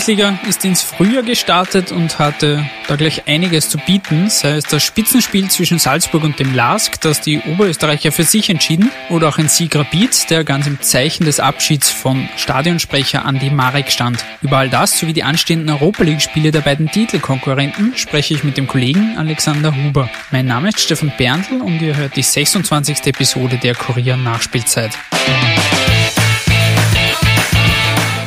Bundesliga ist ins Frühjahr gestartet und hatte da gleich einiges zu bieten, sei es das Spitzenspiel zwischen Salzburg und dem LASK, das die Oberösterreicher für sich entschieden, oder auch ein Sieg Rapid, der ganz im Zeichen des Abschieds von Stadionsprecher Andi Marek stand. Über all das sowie die anstehenden Europa League-Spiele der beiden Titelkonkurrenten spreche ich mit dem Kollegen Alexander Huber. Mein Name ist Stefan Berndl und ihr hört die 26. Episode der Kurier Nachspielzeit.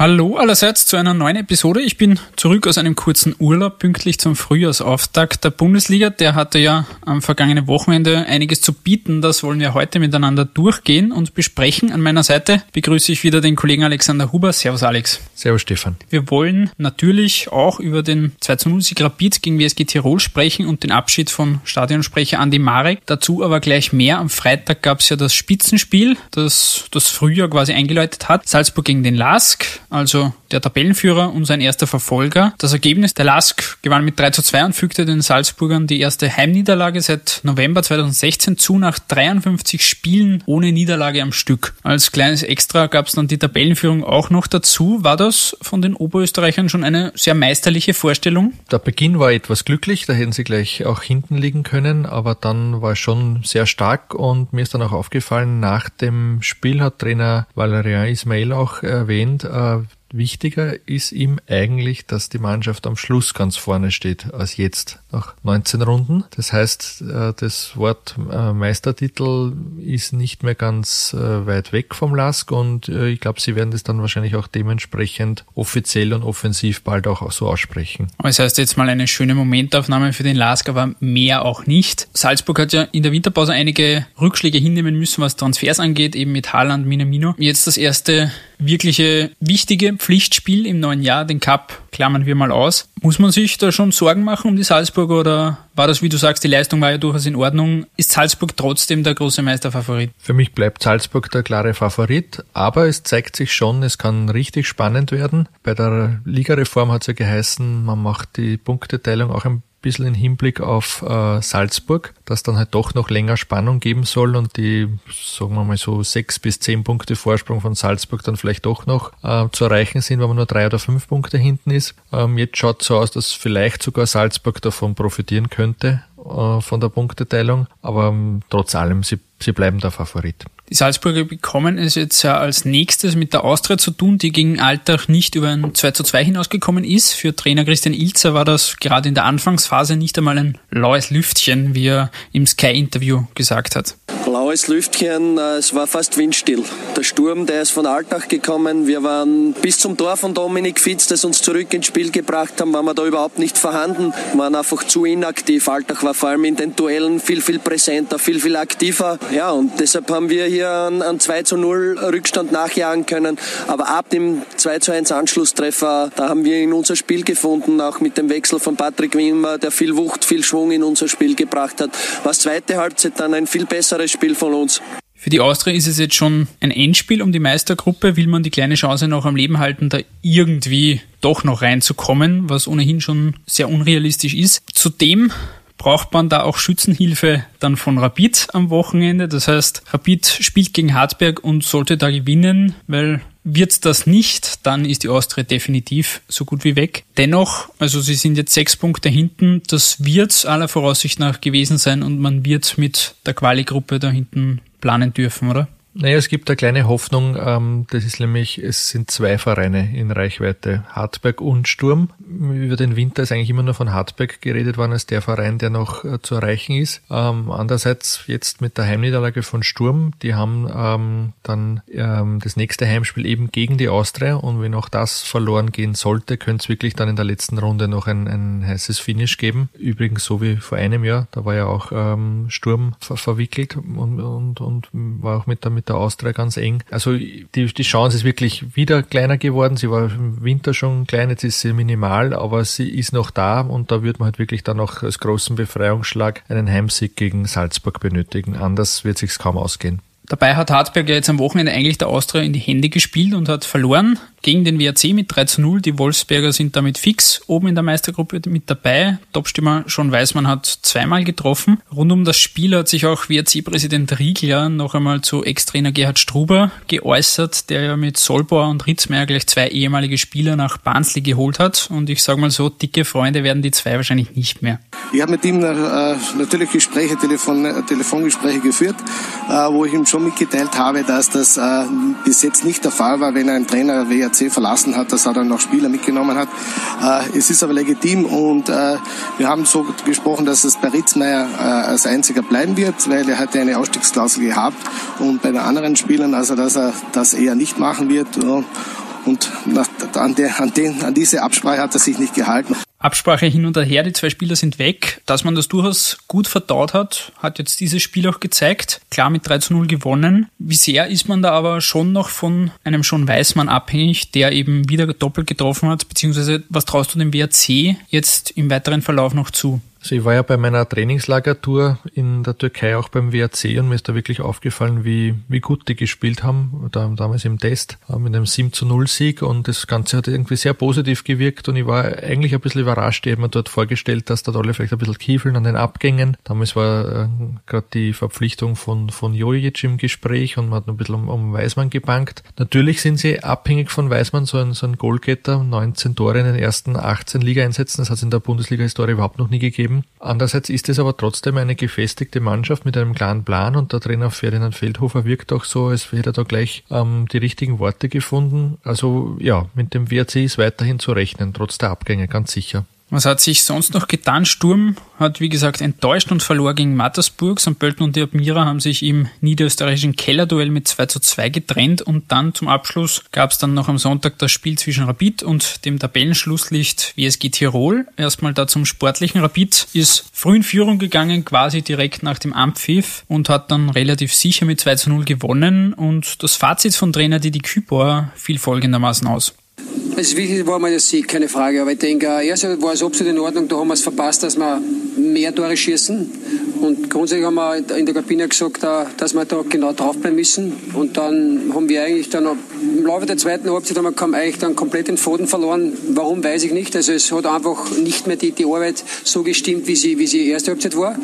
Hallo allerseits zu einer neuen Episode. Ich bin zurück aus einem kurzen Urlaub, pünktlich zum Frühjahrsauftakt der Bundesliga. Der hatte ja am vergangenen Wochenende einiges zu bieten. Das wollen wir heute miteinander durchgehen und besprechen. An meiner Seite begrüße ich wieder den Kollegen Alexander Huber. Servus Alex. Servus Stefan. Wir wollen natürlich auch über den 2 zu 0 Sieg Rapid gegen WSG Tirol sprechen und den Abschied von Stadionsprecher Andi Marek. Dazu aber gleich mehr. Am Freitag gab es ja das Spitzenspiel, das das Frühjahr quasi eingeläutet hat. Salzburg gegen den Lask also der Tabellenführer und sein erster Verfolger. Das Ergebnis, der Lask gewann mit 3 zu 2 und fügte den Salzburgern die erste Heimniederlage seit November 2016 zu, nach 53 Spielen ohne Niederlage am Stück. Als kleines Extra gab es dann die Tabellenführung auch noch dazu. War das von den Oberösterreichern schon eine sehr meisterliche Vorstellung? Der Beginn war etwas glücklich, da hätten sie gleich auch hinten liegen können, aber dann war es schon sehr stark und mir ist dann auch aufgefallen, nach dem Spiel hat Trainer Valerian Ismail auch erwähnt, äh, Wichtiger ist ihm eigentlich, dass die Mannschaft am Schluss ganz vorne steht als jetzt nach 19 Runden. Das heißt, äh, das Wort äh, Meistertitel ist nicht mehr ganz äh, weit weg vom Lask und ich glaube, sie werden das dann wahrscheinlich auch dementsprechend offiziell und offensiv bald auch so aussprechen. Das heißt jetzt mal eine schöne Momentaufnahme für den Lask, aber mehr auch nicht. Salzburg hat ja in der Winterpause einige Rückschläge hinnehmen müssen, was Transfers angeht, eben mit Haaland, Minamino. Jetzt das erste wirkliche wichtige Pflichtspiel im neuen Jahr, den Cup, klammern wir mal aus. Muss man sich da schon Sorgen machen um die Salzburger oder war das, wie du sagst, die Leistung war ja durchaus in Ordnung? Ist Salzburg trotzdem der große Meisterfavorit? Für mich bleibt Salzburg der klare Favorit, aber es zeigt sich schon, es kann richtig spannend werden. Bei der Ligareform hat es ja geheißen, man macht die Punkteteilung auch ein bisschen im Hinblick auf äh, Salzburg, dass dann halt doch noch länger Spannung geben soll und die, sagen wir mal so, sechs bis zehn Punkte Vorsprung von Salzburg dann vielleicht doch noch äh, zu erreichen sind, wenn man nur drei oder fünf Punkte hinten ist. Ähm, jetzt schaut so aus, dass vielleicht sogar Salzburg davon profitieren könnte, äh, von der Punkteteilung, aber ähm, trotz allem, sie, sie bleiben der Favorit. Die Salzburger bekommen es jetzt ja als nächstes mit der Austria zu tun, die gegen Altach nicht über ein 2 zu 2 hinausgekommen ist. Für Trainer Christian Ilzer war das gerade in der Anfangsphase nicht einmal ein laues Lüftchen, wie er im Sky-Interview gesagt hat. Laues Lüftchen, äh, es war fast windstill. Der Sturm, der ist von Altach gekommen. Wir waren bis zum Tor von Dominik Fitz, das uns zurück ins Spiel gebracht haben, waren wir da überhaupt nicht vorhanden, waren einfach zu inaktiv. Altach war vor allem in den Duellen viel, viel präsenter, viel, viel aktiver. Ja, und deshalb haben wir hier an, an 2 zu 0 Rückstand nachjagen können. Aber ab dem 2 zu 1 Anschlusstreffer, da haben wir in unser Spiel gefunden, auch mit dem Wechsel von Patrick Wimmer, der viel Wucht, viel Schwung in unser Spiel gebracht hat. War zweite Halbzeit dann ein viel besseres Spiel von uns. Für die Austria ist es jetzt schon ein Endspiel um die Meistergruppe. Will man die kleine Chance noch am Leben halten, da irgendwie doch noch reinzukommen, was ohnehin schon sehr unrealistisch ist. Zudem braucht man da auch Schützenhilfe dann von Rapid am Wochenende. Das heißt, Rapid spielt gegen Hartberg und sollte da gewinnen, weil wird das nicht, dann ist die Austria definitiv so gut wie weg. Dennoch, also sie sind jetzt sechs Punkte hinten, das wird aller Voraussicht nach gewesen sein und man wird mit der Quali-Gruppe da hinten planen dürfen, oder? Naja, es gibt eine kleine Hoffnung. Ähm, das ist nämlich, es sind zwei Vereine in Reichweite, Hartberg und Sturm. Über den Winter ist eigentlich immer nur von Hartberg geredet worden als der Verein, der noch äh, zu erreichen ist. Ähm, andererseits jetzt mit der Heimniederlage von Sturm, die haben ähm, dann das nächste Heimspiel eben gegen die Austria und wenn auch das verloren gehen sollte, könnte es wirklich dann in der letzten Runde noch ein, ein heißes Finish geben. Übrigens so wie vor einem Jahr, da war ja auch Sturm ver verwickelt und, und, und war auch mit der mit der Austria ganz eng. Also die, die Chance ist wirklich wieder kleiner geworden. Sie war im Winter schon klein, jetzt ist sie minimal, aber sie ist noch da und da wird man halt wirklich dann noch als großen Befreiungsschlag einen Heimsieg gegen Salzburg benötigen. Anders wird sich's kaum ausgehen. Dabei hat Hartberg ja jetzt am Wochenende eigentlich der Austria in die Hände gespielt und hat verloren gegen den WRC mit 3 zu 0. Die Wolfsberger sind damit fix oben in der Meistergruppe mit dabei. Topstimmer schon Weißmann hat zweimal getroffen. Rund um das Spiel hat sich auch WRC-Präsident Riegler noch einmal zu Ex-Trainer Gerhard Struber geäußert, der ja mit Solbauer und Ritzmeier gleich zwei ehemalige Spieler nach Barnsley geholt hat. Und ich sage mal so, dicke Freunde werden die zwei wahrscheinlich nicht mehr. Ich habe mit ihm äh, natürlich Gespräche, Telefon, äh, Telefongespräche geführt, äh, wo ich ihm schon mitgeteilt habe, dass das äh, bis jetzt nicht der Fall war, wenn ein Trainer WRC verlassen hat, dass er dann noch Spieler mitgenommen hat. Äh, es ist aber legitim und äh, wir haben so gesprochen, dass es bei Ritzmeier äh, als einziger bleiben wird, weil er hatte eine Ausstiegsklausel gehabt und bei den anderen Spielern, also dass er das eher nicht machen wird. Und an, der, an, den, an diese Absprache hat er sich nicht gehalten. Absprache hin und her, die zwei Spieler sind weg. Dass man das durchaus gut verdaut hat, hat jetzt dieses Spiel auch gezeigt. Klar mit 3 zu 0 gewonnen. Wie sehr ist man da aber schon noch von einem schon Weißmann abhängig, der eben wieder doppelt getroffen hat, beziehungsweise was traust du dem WRC jetzt im weiteren Verlauf noch zu? Also ich war ja bei meiner Trainingslagertour in der Türkei auch beim WRC und mir ist da wirklich aufgefallen, wie, wie gut die gespielt haben, da, damals im Test, mit einem 7 zu 0 Sieg und das Ganze hat irgendwie sehr positiv gewirkt und ich war eigentlich ein bisschen überrascht. Ich habe mir dort vorgestellt, dass da alle vielleicht ein bisschen kiefeln an den Abgängen. Damals war äh, gerade die Verpflichtung von, von Jojic im Gespräch und man hat ein bisschen um, um Weißmann gebankt. Natürlich sind sie abhängig von Weißmann, so ein, so ein Goalgetter, 19 Tore in den ersten 18 Liga-Einsätzen, das hat es in der Bundesliga-Historie überhaupt noch nie gegeben geben. Andererseits ist es aber trotzdem eine gefestigte Mannschaft mit einem klaren Plan und der Trainer Ferdinand Feldhofer wirkt auch so, als hätte er da gleich ähm, die richtigen Worte gefunden. Also ja, mit dem WRC ist weiterhin zu rechnen, trotz der Abgänge, ganz sicher. Was hat sich sonst noch getan? Sturm hat, wie gesagt, enttäuscht und verlor gegen Mattersburg. St. Pölten und die Admira haben sich im niederösterreichischen Kellerduell mit 2 zu 2 getrennt und dann zum Abschluss gab es dann noch am Sonntag das Spiel zwischen Rapid und dem Tabellenschlusslicht WSG Tirol. Erstmal da zum sportlichen Rapid ist früh in Führung gegangen, quasi direkt nach dem Ampfiff und hat dann relativ sicher mit 2 zu 0 gewonnen und das Fazit von Trainer Didi Kübauer fiel folgendermaßen aus. Das Wichtigste war mal der Sieg, keine Frage. Aber ich denke, erst war es absolut in Ordnung. Da haben wir es verpasst, dass wir mehr Tore schießen. Und grundsätzlich haben wir in der Kabine gesagt, äh, dass wir da genau draufbleiben müssen. Und dann haben wir eigentlich dann im Laufe der zweiten Halbzeit haben wir eigentlich dann komplett den Faden verloren. Warum, weiß ich nicht. Also es hat einfach nicht mehr die, die Arbeit so gestimmt, wie sie, wie sie erste Halbzeit war.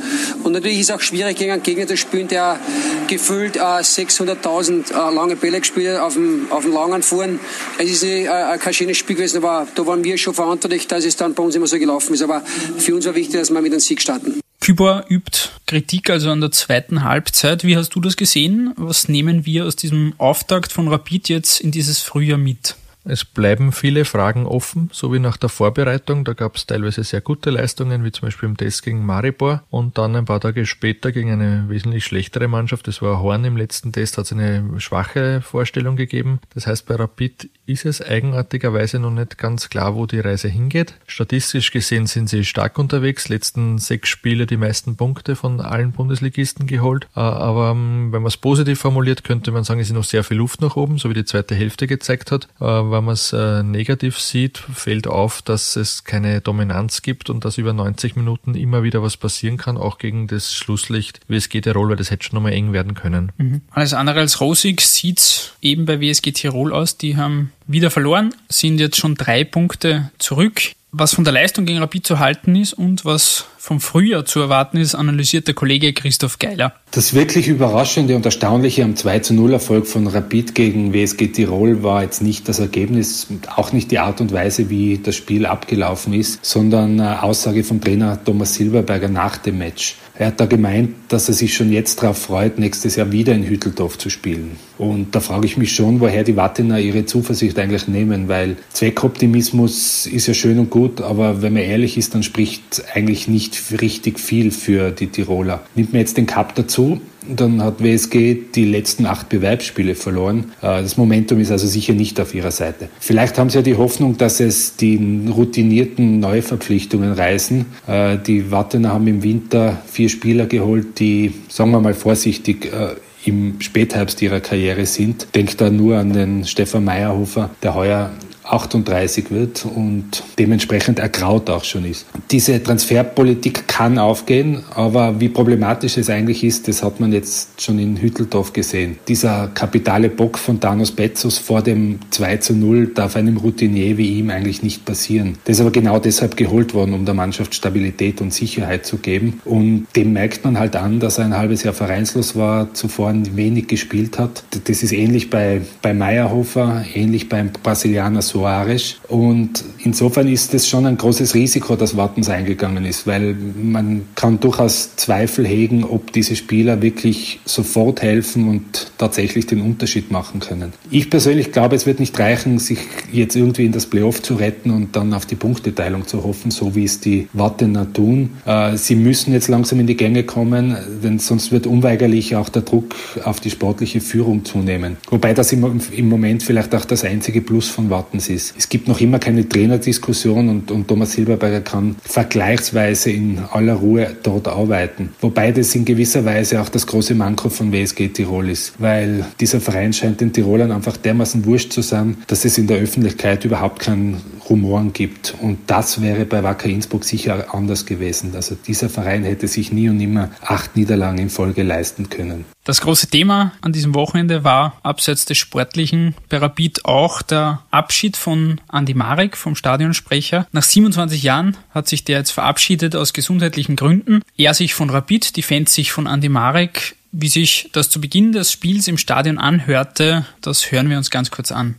Und natürlich ist es auch schwierig, gegen einen Gegner zu spielen, der gefühlt äh, 600.000 äh, lange Bälle gespielt auf dem, auf dem langen Fuhren. Es ist äh, kein schönes Spiel gewesen, aber da waren wir schon verantwortlich, dass es dann bei uns immer so gelaufen ist. Aber für uns war wichtig, dass wir mit einem Sieg starten. Kübor übt Kritik also an der zweiten Halbzeit. Wie hast du das gesehen? Was nehmen wir aus diesem Auftakt von Rapid jetzt in dieses Frühjahr mit? Es bleiben viele Fragen offen, so wie nach der Vorbereitung. Da gab es teilweise sehr gute Leistungen, wie zum Beispiel im Test gegen Maribor. Und dann ein paar Tage später gegen eine wesentlich schlechtere Mannschaft. Das war Horn im letzten Test, hat es eine schwache Vorstellung gegeben. Das heißt, bei Rapid ist es eigenartigerweise noch nicht ganz klar, wo die Reise hingeht. Statistisch gesehen sind sie stark unterwegs. Letzten sechs Spiele die meisten Punkte von allen Bundesligisten geholt. Äh, aber ähm, wenn man es positiv formuliert, könnte man sagen, es ist noch sehr viel Luft nach oben, so wie die zweite Hälfte gezeigt hat äh, wenn man es äh, negativ sieht, fällt auf, dass es keine Dominanz gibt und dass über 90 Minuten immer wieder was passieren kann, auch gegen das Schlusslicht WSG Tirol, weil das hätte schon nochmal eng werden können. Mhm. Alles andere als rosig sieht eben bei WSG Tirol aus. Die haben wieder verloren, sind jetzt schon drei Punkte zurück. Was von der Leistung gegen Rapid zu halten ist und was vom Frühjahr zu erwarten ist, analysiert der Kollege Christoph Geiler. Das wirklich Überraschende und Erstaunliche am 2 zu 0 Erfolg von Rapid gegen WSG Tirol war jetzt nicht das Ergebnis, auch nicht die Art und Weise, wie das Spiel abgelaufen ist, sondern eine Aussage vom Trainer Thomas Silberberger nach dem Match. Er hat da gemeint, dass er sich schon jetzt darauf freut, nächstes Jahr wieder in Hütteldorf zu spielen. Und da frage ich mich schon, woher die Wattener ihre Zuversicht eigentlich nehmen, weil Zweckoptimismus ist ja schön und gut, aber wenn man ehrlich ist, dann spricht eigentlich nicht richtig viel für die Tiroler. Nimmt man jetzt den Cup dazu, dann hat WSG die letzten acht Bewerbsspiele verloren. Äh, das Momentum ist also sicher nicht auf ihrer Seite. Vielleicht haben sie ja die Hoffnung, dass es die routinierten Neuverpflichtungen reißen. Äh, die Wattener haben im Winter vier Spieler geholt, die, sagen wir mal vorsichtig, äh, im Spätherbst ihrer Karriere sind. Denkt da nur an den Stefan Meyerhofer, der heuer 38 wird und dementsprechend ergraut auch schon ist. Diese Transferpolitik kann aufgehen, aber wie problematisch es eigentlich ist, das hat man jetzt schon in Hütteldorf gesehen. Dieser kapitale Bock von Danos Betzos vor dem 2 zu 0 darf einem Routinier wie ihm eigentlich nicht passieren. Das ist aber genau deshalb geholt worden, um der Mannschaft Stabilität und Sicherheit zu geben. Und dem merkt man halt an, dass er ein halbes Jahr vereinslos war, zuvor wenig gespielt hat. Das ist ähnlich bei, bei Meyerhofer, ähnlich beim Brasilianer Soares. Und insofern ist es schon ein großes Risiko, dass Wattens eingegangen ist, weil man kann durchaus Zweifel hegen, ob diese Spieler wirklich sofort helfen und tatsächlich den Unterschied machen können. Ich persönlich glaube, es wird nicht reichen, sich jetzt irgendwie in das Playoff zu retten und dann auf die Punkteteilung zu hoffen, so wie es die Wattener tun. Äh, sie müssen jetzt langsam in die Gänge kommen, denn sonst wird unweigerlich auch der Druck auf die sportliche Führung zunehmen. Wobei das im Moment vielleicht auch das einzige Plus von Wattens ist. Es gibt noch immer keine Trainerdiskussion und, und Thomas Silberberger kann vergleichsweise in aller Ruhe dort arbeiten. Wobei das in gewisser Weise auch das große Manko von WSG Tirol ist, weil dieser Verein scheint den Tirolern einfach dermaßen wurscht zu sein, dass es in der Öffentlichkeit überhaupt keinen Rumoren gibt. Und das wäre bei Wacker Innsbruck sicher anders gewesen. Also dieser Verein hätte sich nie und nimmer acht Niederlagen in Folge leisten können. Das große Thema an diesem Wochenende war abseits des Sportlichen Rapid auch der Abschied von Andi Marek vom Stadionsprecher. Nach 27 Jahren hat sich der jetzt verabschiedet aus gesundheitlichen Gründen. Er sich von Rapid, die Fans sich von Andi Marek. Wie sich das zu Beginn des Spiels im Stadion anhörte, das hören wir uns ganz kurz an.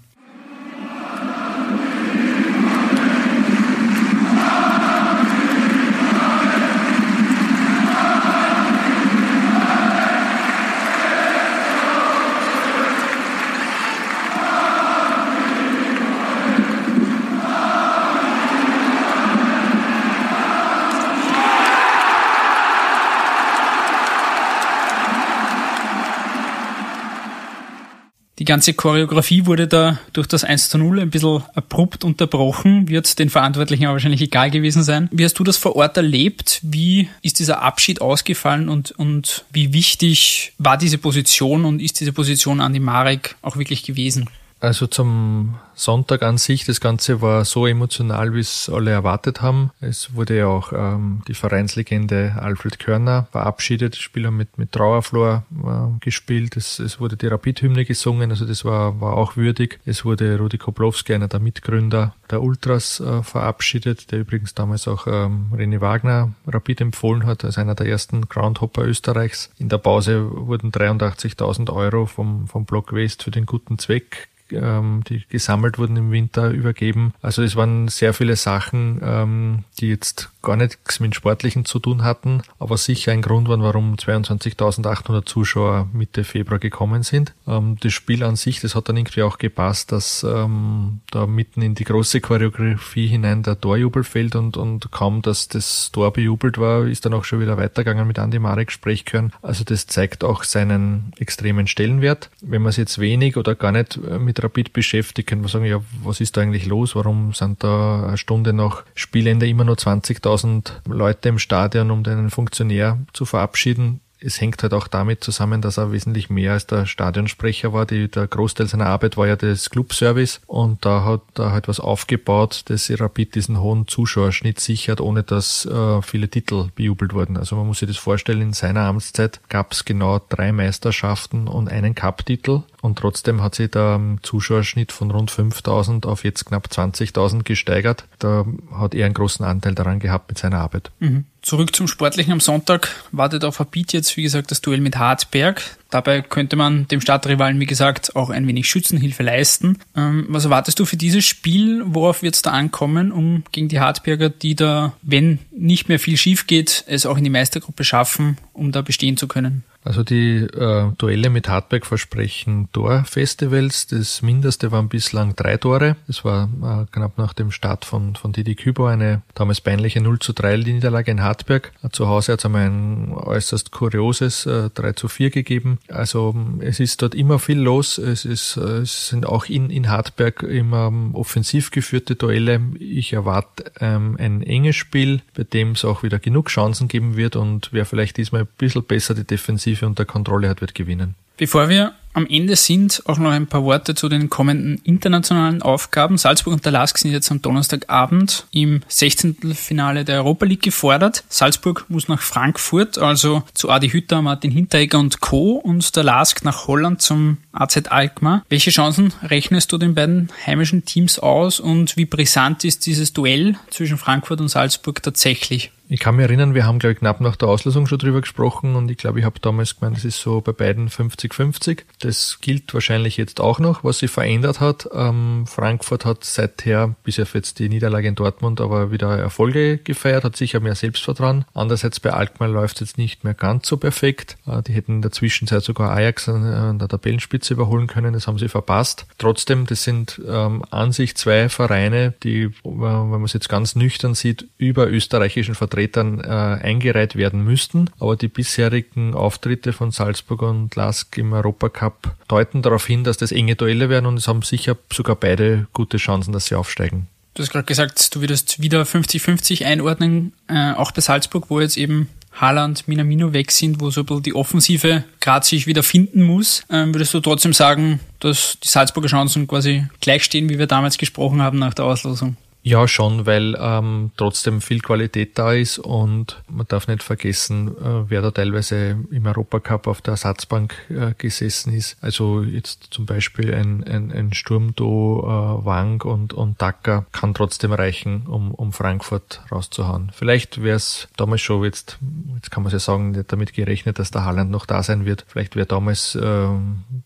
Ganze Choreografie wurde da durch das 1 zu 0 ein bisschen abrupt unterbrochen. Wird den Verantwortlichen aber wahrscheinlich egal gewesen sein. Wie hast du das vor Ort erlebt? Wie ist dieser Abschied ausgefallen und, und wie wichtig war diese Position und ist diese Position an die Marek auch wirklich gewesen? Also zum Sonntag an sich, das Ganze war so emotional, wie es alle erwartet haben. Es wurde ja auch ähm, die Vereinslegende Alfred Körner verabschiedet. Spieler mit, mit Trauerflor äh, gespielt. Es, es wurde die Rapid-Hymne gesungen, also das war, war auch würdig. Es wurde Rudi Koblowski, einer der Mitgründer der Ultras, äh, verabschiedet, der übrigens damals auch ähm, René Wagner Rapid empfohlen hat, als einer der ersten Groundhopper Österreichs. In der Pause wurden 83.000 Euro vom, vom Block West für den guten Zweck ähm, die gesammelt wurden im Winter, übergeben. Also es waren sehr viele Sachen, ähm, die jetzt gar nichts mit Sportlichen zu tun hatten, aber sicher ein Grund waren, warum 22.800 Zuschauer Mitte Februar gekommen sind. Ähm, das Spiel an sich, das hat dann irgendwie auch gepasst, dass ähm, da mitten in die große Choreografie hinein der Torjubel fällt und, und kaum, dass das Tor bejubelt war, ist dann auch schon wieder weitergegangen mit Andi Marek Sprechchören. Also das zeigt auch seinen extremen Stellenwert. Wenn man es jetzt wenig oder gar nicht äh, mit Rapid beschäftigt, kann man sagen, ja, was ist da eigentlich los? Warum sind da eine Stunde nach Spielende immer nur 20.000 Leute im Stadion, um den Funktionär zu verabschieden? es hängt halt auch damit zusammen, dass er wesentlich mehr als der Stadionsprecher war. Die, der Großteil seiner Arbeit war ja das Clubservice und da hat er halt was aufgebaut, das Rapid diesen hohen Zuschauerschnitt sichert, ohne dass äh, viele Titel bejubelt wurden. Also man muss sich das vorstellen, in seiner Amtszeit gab es genau drei Meisterschaften und einen Cup-Titel und trotzdem hat sich der Zuschauerschnitt von rund 5000 auf jetzt knapp 20.000 gesteigert. Da hat er einen großen Anteil daran gehabt mit seiner Arbeit. Mhm. Zurück zum Sportlichen am Sonntag wartet auf Rapid jetzt, wie gesagt, das Duell mit Hartberg. Dabei könnte man dem Stadtrivalen, wie gesagt, auch ein wenig Schützenhilfe leisten. Ähm, was erwartest du für dieses Spiel? Worauf wird es da ankommen, um gegen die Hartberger, die da, wenn nicht mehr viel schief geht, es auch in die Meistergruppe schaffen, um da bestehen zu können? Also die äh, Duelle mit Hartberg versprechen Torfestivals. Das Mindeste waren bislang drei Tore. Das war äh, knapp nach dem Start von, von Didi Kübo eine damals peinliche 0 zu 3 Niederlage in Hartberg. Zu Hause hat es einmal ein äußerst kurioses äh, 3 zu 4 gegeben. Also es ist dort immer viel los. Es, ist, äh, es sind auch in, in Hartberg immer ähm, offensiv geführte Duelle. Ich erwarte ähm, ein enges Spiel, bei dem es auch wieder genug Chancen geben wird und wer vielleicht diesmal ein bisschen besser die Defensive unter Kontrolle hat, wird gewinnen. Bevor wir am Ende sind auch noch ein paar Worte zu den kommenden internationalen Aufgaben. Salzburg und der LASK sind jetzt am Donnerstagabend im 16. Finale der Europa League gefordert. Salzburg muss nach Frankfurt, also zu Adi Hütter, Martin Hinteregger und Co. und der LASK nach Holland zum AZ Alkmaar. Welche Chancen rechnest du den beiden heimischen Teams aus und wie brisant ist dieses Duell zwischen Frankfurt und Salzburg tatsächlich? Ich kann mich erinnern, wir haben, glaube ich, knapp nach der Auslösung schon drüber gesprochen und ich glaube, ich habe damals gemeint, es ist so bei beiden 50-50. Das gilt wahrscheinlich jetzt auch noch, was sich verändert hat. Ähm, Frankfurt hat seither, bis auf jetzt die Niederlage in Dortmund, aber wieder Erfolge gefeiert, hat sicher mehr Selbstvertrauen. Andererseits bei Alkmaar läuft es jetzt nicht mehr ganz so perfekt. Äh, die hätten in der Zwischenzeit sogar Ajax an der Tabellenspitze überholen können, das haben sie verpasst. Trotzdem, das sind ähm, an sich zwei Vereine, die, äh, wenn man es jetzt ganz nüchtern sieht, über österreichischen Vertretern Vertretern äh, eingereiht werden müssten. Aber die bisherigen Auftritte von Salzburg und Lask im Europacup deuten darauf hin, dass das enge Duelle werden und es haben sicher sogar beide gute Chancen, dass sie aufsteigen. Du hast gerade gesagt, du würdest wieder 50-50 einordnen, äh, auch bei Salzburg, wo jetzt eben Haaland, Minamino weg sind, wo so ein bisschen die Offensive gerade sich wieder finden muss. Ähm, würdest du trotzdem sagen, dass die Salzburger Chancen quasi gleich stehen, wie wir damals gesprochen haben nach der Auslosung? Ja, schon, weil ähm, trotzdem viel Qualität da ist und man darf nicht vergessen, äh, wer da teilweise im Europacup auf der Ersatzbank äh, gesessen ist. Also jetzt zum Beispiel ein, ein, ein Sturmdo äh, Wang und, und Dacker kann trotzdem reichen, um, um Frankfurt rauszuhauen. Vielleicht wäre es damals schon, jetzt, jetzt kann man ja sagen, nicht damit gerechnet, dass der Haaland noch da sein wird. Vielleicht wäre damals äh,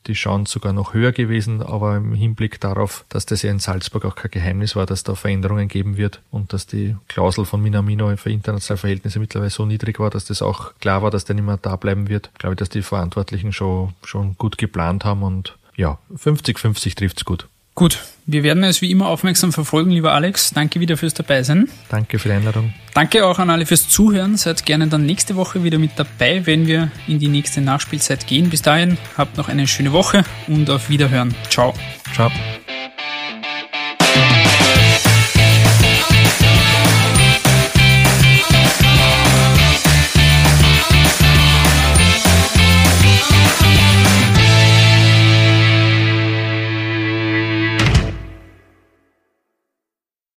die Chance sogar noch höher gewesen, aber im Hinblick darauf, dass das ja in Salzburg auch kein Geheimnis war, dass da Veränderungen Änderungen geben wird und dass die Klausel von Minamino für internationale Verhältnisse mittlerweile so niedrig war, dass das auch klar war, dass der nicht mehr da bleiben wird. Ich glaube, dass die Verantwortlichen schon, schon gut geplant haben und ja, 50-50 trifft's gut. Gut, wir werden es wie immer aufmerksam verfolgen, lieber Alex. Danke wieder fürs Dabeisein. Danke für die Einladung. Danke auch an alle fürs Zuhören. Seid gerne dann nächste Woche wieder mit dabei, wenn wir in die nächste Nachspielzeit gehen. Bis dahin, habt noch eine schöne Woche und auf Wiederhören. Ciao. Ciao.